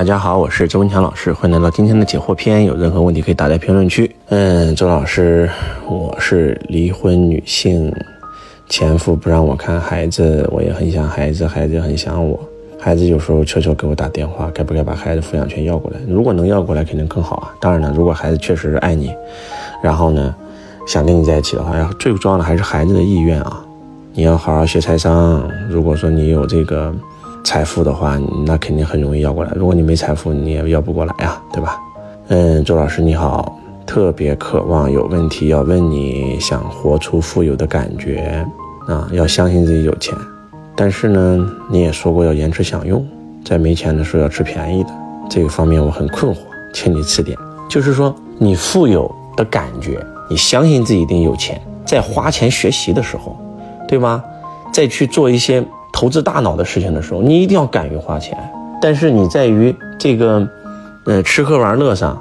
大家好，我是周文强老师，欢迎来到今天的解惑篇。有任何问题可以打在评论区。嗯，周老师，我是离婚女性，前夫不让我看孩子，我也很想孩子，孩子也很想我。孩子有时候悄悄给我打电话，该不该把孩子抚养权要过来？如果能要过来，肯定更好啊。当然了，如果孩子确实是爱你，然后呢，想跟你在一起的话，最重要的还是孩子的意愿啊。你要好好学财商。如果说你有这个。财富的话，那肯定很容易要过来。如果你没财富，你也要不过来呀，对吧？嗯，周老师你好，特别渴望有问题要问你，想活出富有的感觉啊，要相信自己有钱。但是呢，你也说过要延迟享用，在没钱的时候要吃便宜的。这个方面我很困惑，请你指点。就是说，你富有的感觉，你相信自己一定有钱，在花钱学习的时候，对吗？再去做一些。投资大脑的事情的时候，你一定要敢于花钱。但是你在于这个，呃，吃喝玩乐上，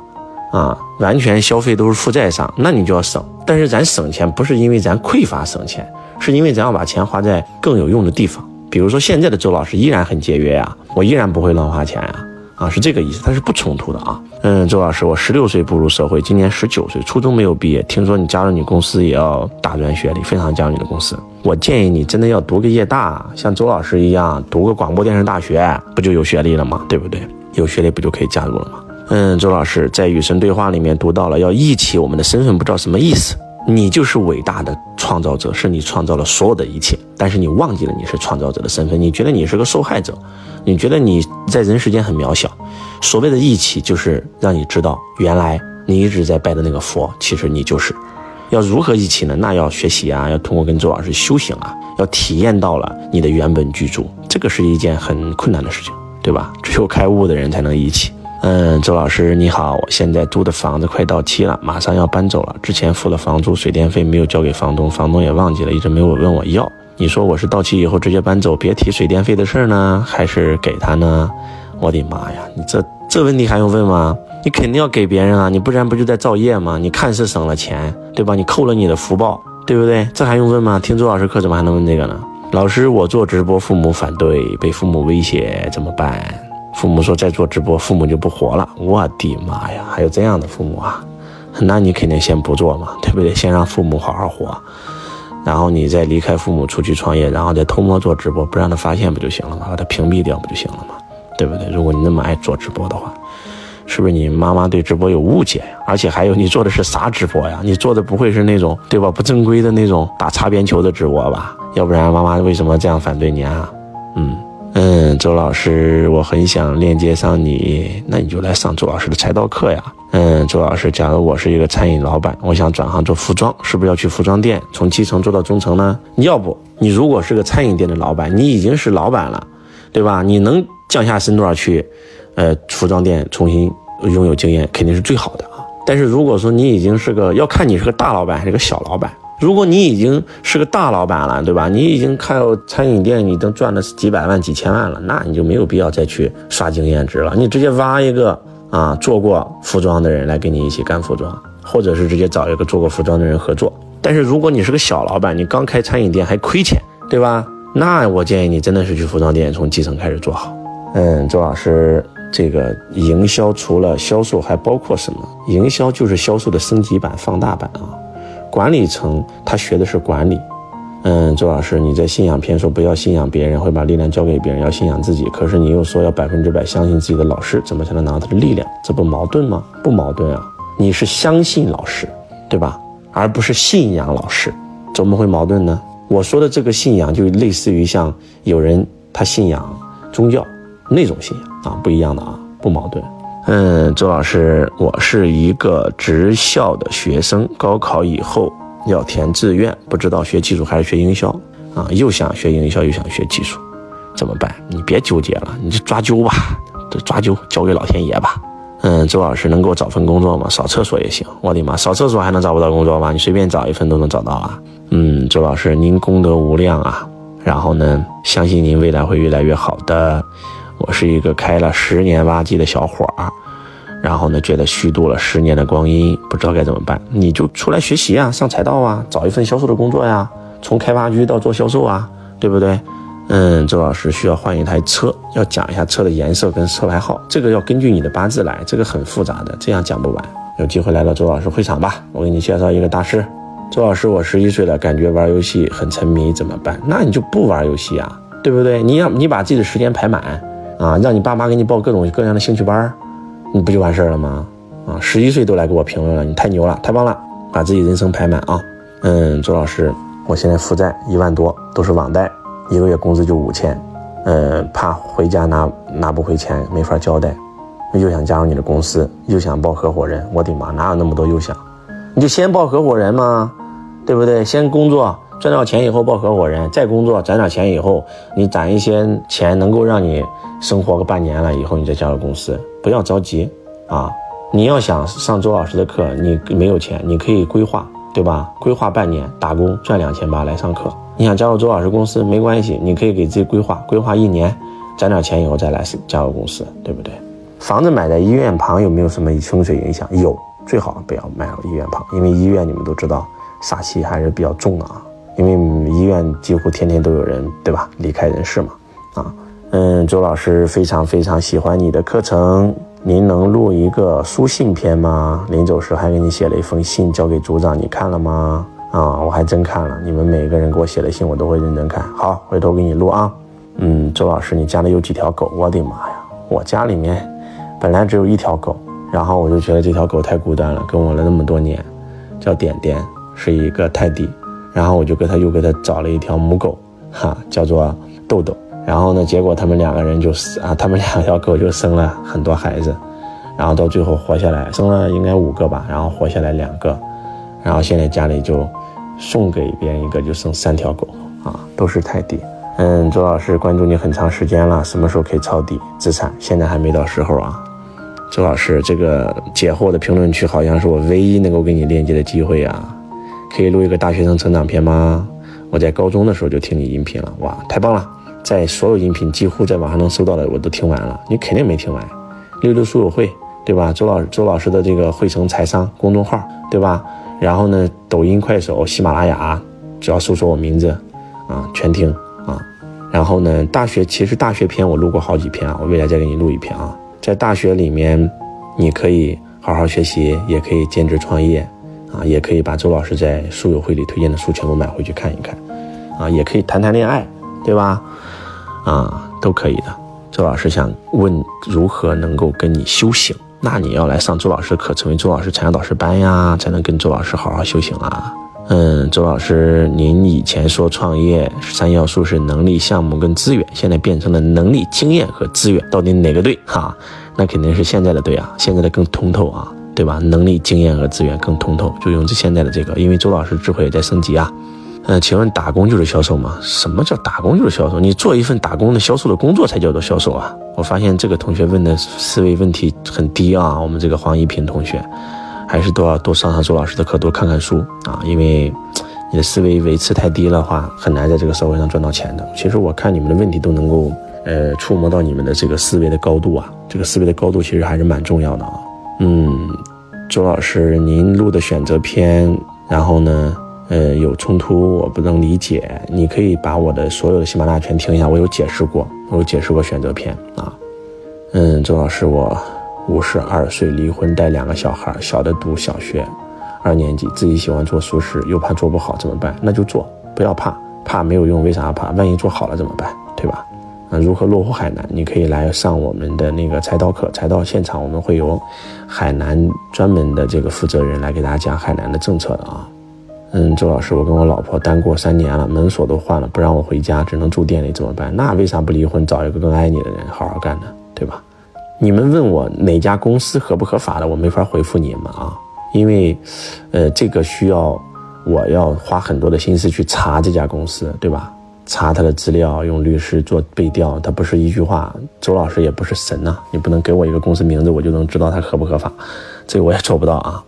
啊，完全消费都是负债上，那你就要省。但是咱省钱不是因为咱匮乏省钱，是因为咱要把钱花在更有用的地方。比如说现在的周老师依然很节约呀，我依然不会乱花钱啊。啊，是这个意思，它是不冲突的啊。嗯，周老师，我十六岁步入社会，今年十九岁，初中没有毕业。听说你加入你公司也要大专学历，非常加入你的公司。我建议你真的要读个夜大，像周老师一样，读个广播电视大学，不就有学历了吗？对不对？有学历不就可以加入了吗？嗯，周老师在与神对话里面读到了要忆起我们的身份，不知道什么意思。你就是伟大的创造者，是你创造了所有的一切，但是你忘记了你是创造者的身份，你觉得你是个受害者，你觉得你在人世间很渺小。所谓的义气，就是让你知道，原来你一直在拜的那个佛，其实你就是。要如何义气呢？那要学习啊，要通过跟周老师修行啊，要体验到了你的原本居住，这个是一件很困难的事情，对吧？只有开悟的人才能义气。嗯，周老师你好，我现在租的房子快到期了，马上要搬走了。之前付了房租、水电费没有交给房东，房东也忘记了，一直没有问我要。你说我是到期以后直接搬走，别提水电费的事儿呢，还是给他呢？我的妈呀，你这这问题还用问吗？你肯定要给别人啊，你不然不就在造业吗？你看似省了钱，对吧？你扣了你的福报，对不对？这还用问吗？听周老师课怎么还能问这个呢？老师，我做直播，父母反对，被父母威胁，怎么办？父母说再做直播，父母就不活了。我的妈呀，还有这样的父母啊？那你肯定先不做嘛，对不对？先让父母好好活，然后你再离开父母出去创业，然后再偷摸做直播，不让他发现不就行了吗？把他屏蔽掉不就行了吗？对不对？如果你那么爱做直播的话，是不是你妈妈对直播有误解呀？而且还有，你做的是啥直播呀？你做的不会是那种对吧？不正规的那种打擦边球的直播吧？要不然妈妈为什么这样反对你啊？嗯。嗯，周老师，我很想链接上你，那你就来上周老师的财道课呀。嗯，周老师，假如我是一个餐饮老板，我想转行做服装，是不是要去服装店从基层做到中层呢？要不，你如果是个餐饮店的老板，你已经是老板了，对吧？你能降下身段去，呃，服装店重新拥有经验，肯定是最好的啊。但是如果说你已经是个，要看你是个大老板还是个小老板。如果你已经是个大老板了，对吧？你已经开餐饮店，你都赚了几百万、几千万了，那你就没有必要再去刷经验值了。你直接挖一个啊做过服装的人来跟你一起干服装，或者是直接找一个做过服装的人合作。但是如果你是个小老板，你刚开餐饮店还亏钱，对吧？那我建议你真的是去服装店从基层开始做好。嗯，周老师，这个营销除了销售还包括什么？营销就是销售的升级版、放大版啊。管理层他学的是管理，嗯，周老师你在信仰篇说不要信仰别人，会把力量交给别人，要信仰自己。可是你又说要百分之百相信自己的老师，怎么才能拿到他的力量？这不矛盾吗？不矛盾啊！你是相信老师，对吧？而不是信仰老师，怎么会矛盾呢？我说的这个信仰就类似于像有人他信仰宗教那种信仰啊，不一样的啊，不矛盾。嗯，周老师，我是一个职校的学生，高考以后要填志愿，不知道学技术还是学营销啊？又想学营销，又想学技术，怎么办？你别纠结了，你就抓阄吧，这抓阄交给老天爷吧。嗯，周老师能给我找份工作吗？扫厕所也行。我的妈，扫厕所还能找不到工作吗？你随便找一份都能找到啊。嗯，周老师，您功德无量啊，然后呢，相信您未来会越来越好的。我是一个开了十年挖机的小伙儿，然后呢，觉得虚度了十年的光阴，不知道该怎么办。你就出来学习啊，上财道啊，找一份销售的工作呀，从开发区到做销售啊，对不对？嗯，周老师需要换一台车，要讲一下车的颜色跟车牌号，这个要根据你的八字来，这个很复杂的，这样讲不完。有机会来到周老师会场吧，我给你介绍一个大师。周老师，我十一岁了，感觉玩游戏很沉迷，怎么办？那你就不玩游戏啊，对不对？你要你把自己的时间排满啊，让你爸妈给你报各种各样的兴趣班，你不就完事儿了吗？啊，十一岁都来给我评论了，你太牛了，太棒了，把自己人生排满啊。嗯，周老师，我现在负债一万多，都是网贷。一个月工资就五千，呃，怕回家拿拿不回钱，没法交代，又想加入你的公司，又想报合伙人，我的妈，哪有那么多又想？你就先报合伙人嘛，对不对？先工作赚到钱以后报合伙人，再工作攒点钱以后，你攒一些钱能够让你生活个半年了以后，你再加入公司，不要着急啊！你要想上周老师的课，你没有钱，你可以规划，对吧？规划半年打工赚两千八来上课。你想加入周老师公司没关系，你可以给自己规划，规划一年，攒点钱以后再来加入公司，对不对？房子买在医院旁有没有什么风水影响？有，最好不要买到医院旁，因为医院你们都知道煞气还是比较重的啊。因为医院几乎天天都有人，对吧？离开人世嘛。啊，嗯，周老师非常非常喜欢你的课程，您能录一个书信篇吗？临走时还给你写了一封信交给组长，你看了吗？啊，我还真看了，你们每个人给我写的信，我都会认真看。好，回头给你录啊。嗯，周老师，你家里有几条狗？我的妈呀，我家里面本来只有一条狗，然后我就觉得这条狗太孤单了，跟我了那么多年，叫点点，是一个泰迪。然后我就给他又给他找了一条母狗，哈，叫做豆豆。然后呢，结果他们两个人就啊，他们两条狗就生了很多孩子，然后到最后活下来，生了应该五个吧，然后活下来两个，然后现在家里就。送给别人一个就剩三条狗啊，都是泰迪。嗯，周老师关注你很长时间了，什么时候可以抄底资产？现在还没到时候啊。周老师，这个解惑的评论区好像是我唯一能够给你链接的机会啊。可以录一个大学生成长片吗？我在高中的时候就听你音频了，哇，太棒了！在所有音频几乎在网上能搜到的我都听完了，你肯定没听完。六六书友会，对吧？周老周老师的这个汇成财商公众号，对吧？然后呢，抖音、快手、喜马拉雅，只要搜索我名字，啊，全听啊。然后呢，大学其实大学篇我录过好几篇啊，我未来再给你录一篇啊。在大学里面，你可以好好学习，也可以兼职创业，啊，也可以把周老师在书友会里推荐的书全部买回去看一看，啊，也可以谈谈恋爱，对吧？啊，都可以的。周老师想问如何能够跟你修行。那你要来上周老师课，成为周老师产业导师班呀，才能跟周老师好好修行啦。嗯，周老师，您以前说创业三要素是能力、项目跟资源，现在变成了能力、经验和资源，到底哪个对？哈，那肯定是现在的对啊，现在的更通透啊，对吧？能力、经验和资源更通透，就用这现在的这个，因为周老师智慧也在升级啊。嗯，请问打工就是销售吗？什么叫打工就是销售？你做一份打工的销售的工作才叫做销售啊！我发现这个同学问的思维问题很低啊。我们这个黄一平同学，还是都要多上上周老师的课，多看看书啊。因为你的思维维持太低的话，很难在这个社会上赚到钱的。其实我看你们的问题都能够，呃，触摸到你们的这个思维的高度啊。这个思维的高度其实还是蛮重要的啊。嗯，周老师，您录的选择篇，然后呢？呃，有冲突，我不能理解。你可以把我的所有的喜马拉雅全听一下，我有解释过，我有解释过选择篇啊。嗯，周老师，我五十二岁，离婚，带两个小孩，小的读小学二年级，自己喜欢做熟食，又怕做不好，怎么办？那就做，不要怕，怕没有用，为啥怕？万一做好了怎么办？对吧？那如何落户海南？你可以来上我们的那个财道课，财道现场我们会有海南专门的这个负责人来给大家讲海南的政策的啊。嗯，周老师，我跟我老婆单过三年了，门锁都换了，不让我回家，只能住店里，怎么办？那为啥不离婚，找一个更爱你的人好好干呢？对吧？你们问我哪家公司合不合法的，我没法回复你们啊，因为，呃，这个需要我要花很多的心思去查这家公司，对吧？查他的资料，用律师做背调，他不是一句话。周老师也不是神呐，你不能给我一个公司名字，我就能知道他合不合法，这个我也做不到啊。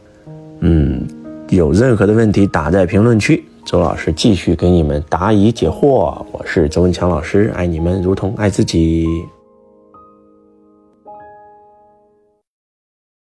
嗯。有任何的问题，打在评论区，周老师继续给你们答疑解惑。我是周文强老师，爱你们如同爱自己。